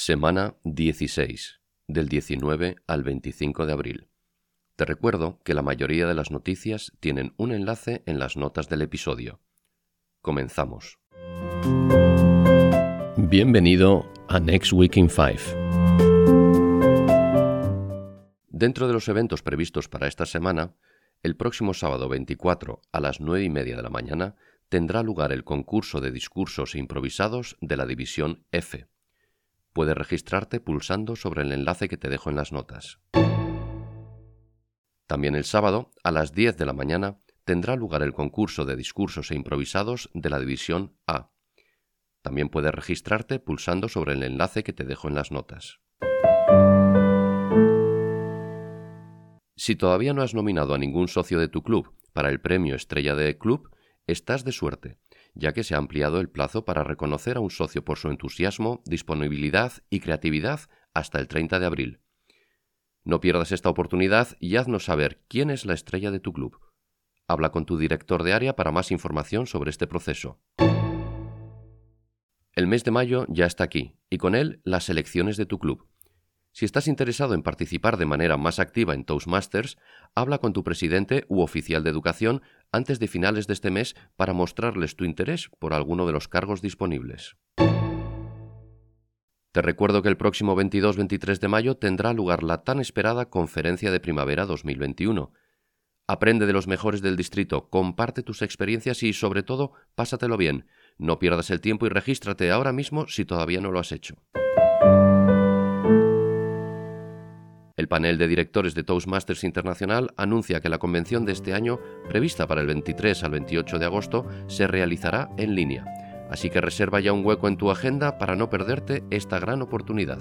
Semana 16, del 19 al 25 de abril. Te recuerdo que la mayoría de las noticias tienen un enlace en las notas del episodio. Comenzamos. Bienvenido a Next Week in 5. Dentro de los eventos previstos para esta semana, el próximo sábado 24 a las 9 y media de la mañana tendrá lugar el concurso de discursos improvisados de la división F Puedes registrarte pulsando sobre el enlace que te dejo en las notas. También el sábado, a las 10 de la mañana, tendrá lugar el concurso de discursos e improvisados de la División A. También puedes registrarte pulsando sobre el enlace que te dejo en las notas. Si todavía no has nominado a ningún socio de tu club para el premio Estrella de Club, estás de suerte ya que se ha ampliado el plazo para reconocer a un socio por su entusiasmo, disponibilidad y creatividad hasta el 30 de abril. No pierdas esta oportunidad y haznos saber quién es la estrella de tu club. Habla con tu director de área para más información sobre este proceso. El mes de mayo ya está aquí y con él las elecciones de tu club. Si estás interesado en participar de manera más activa en Toastmasters, habla con tu presidente u oficial de educación antes de finales de este mes para mostrarles tu interés por alguno de los cargos disponibles. Te recuerdo que el próximo 22-23 de mayo tendrá lugar la tan esperada Conferencia de Primavera 2021. Aprende de los mejores del distrito, comparte tus experiencias y, sobre todo, pásatelo bien. No pierdas el tiempo y regístrate ahora mismo si todavía no lo has hecho. El panel de directores de Toastmasters Internacional anuncia que la convención de este año, prevista para el 23 al 28 de agosto, se realizará en línea. Así que reserva ya un hueco en tu agenda para no perderte esta gran oportunidad.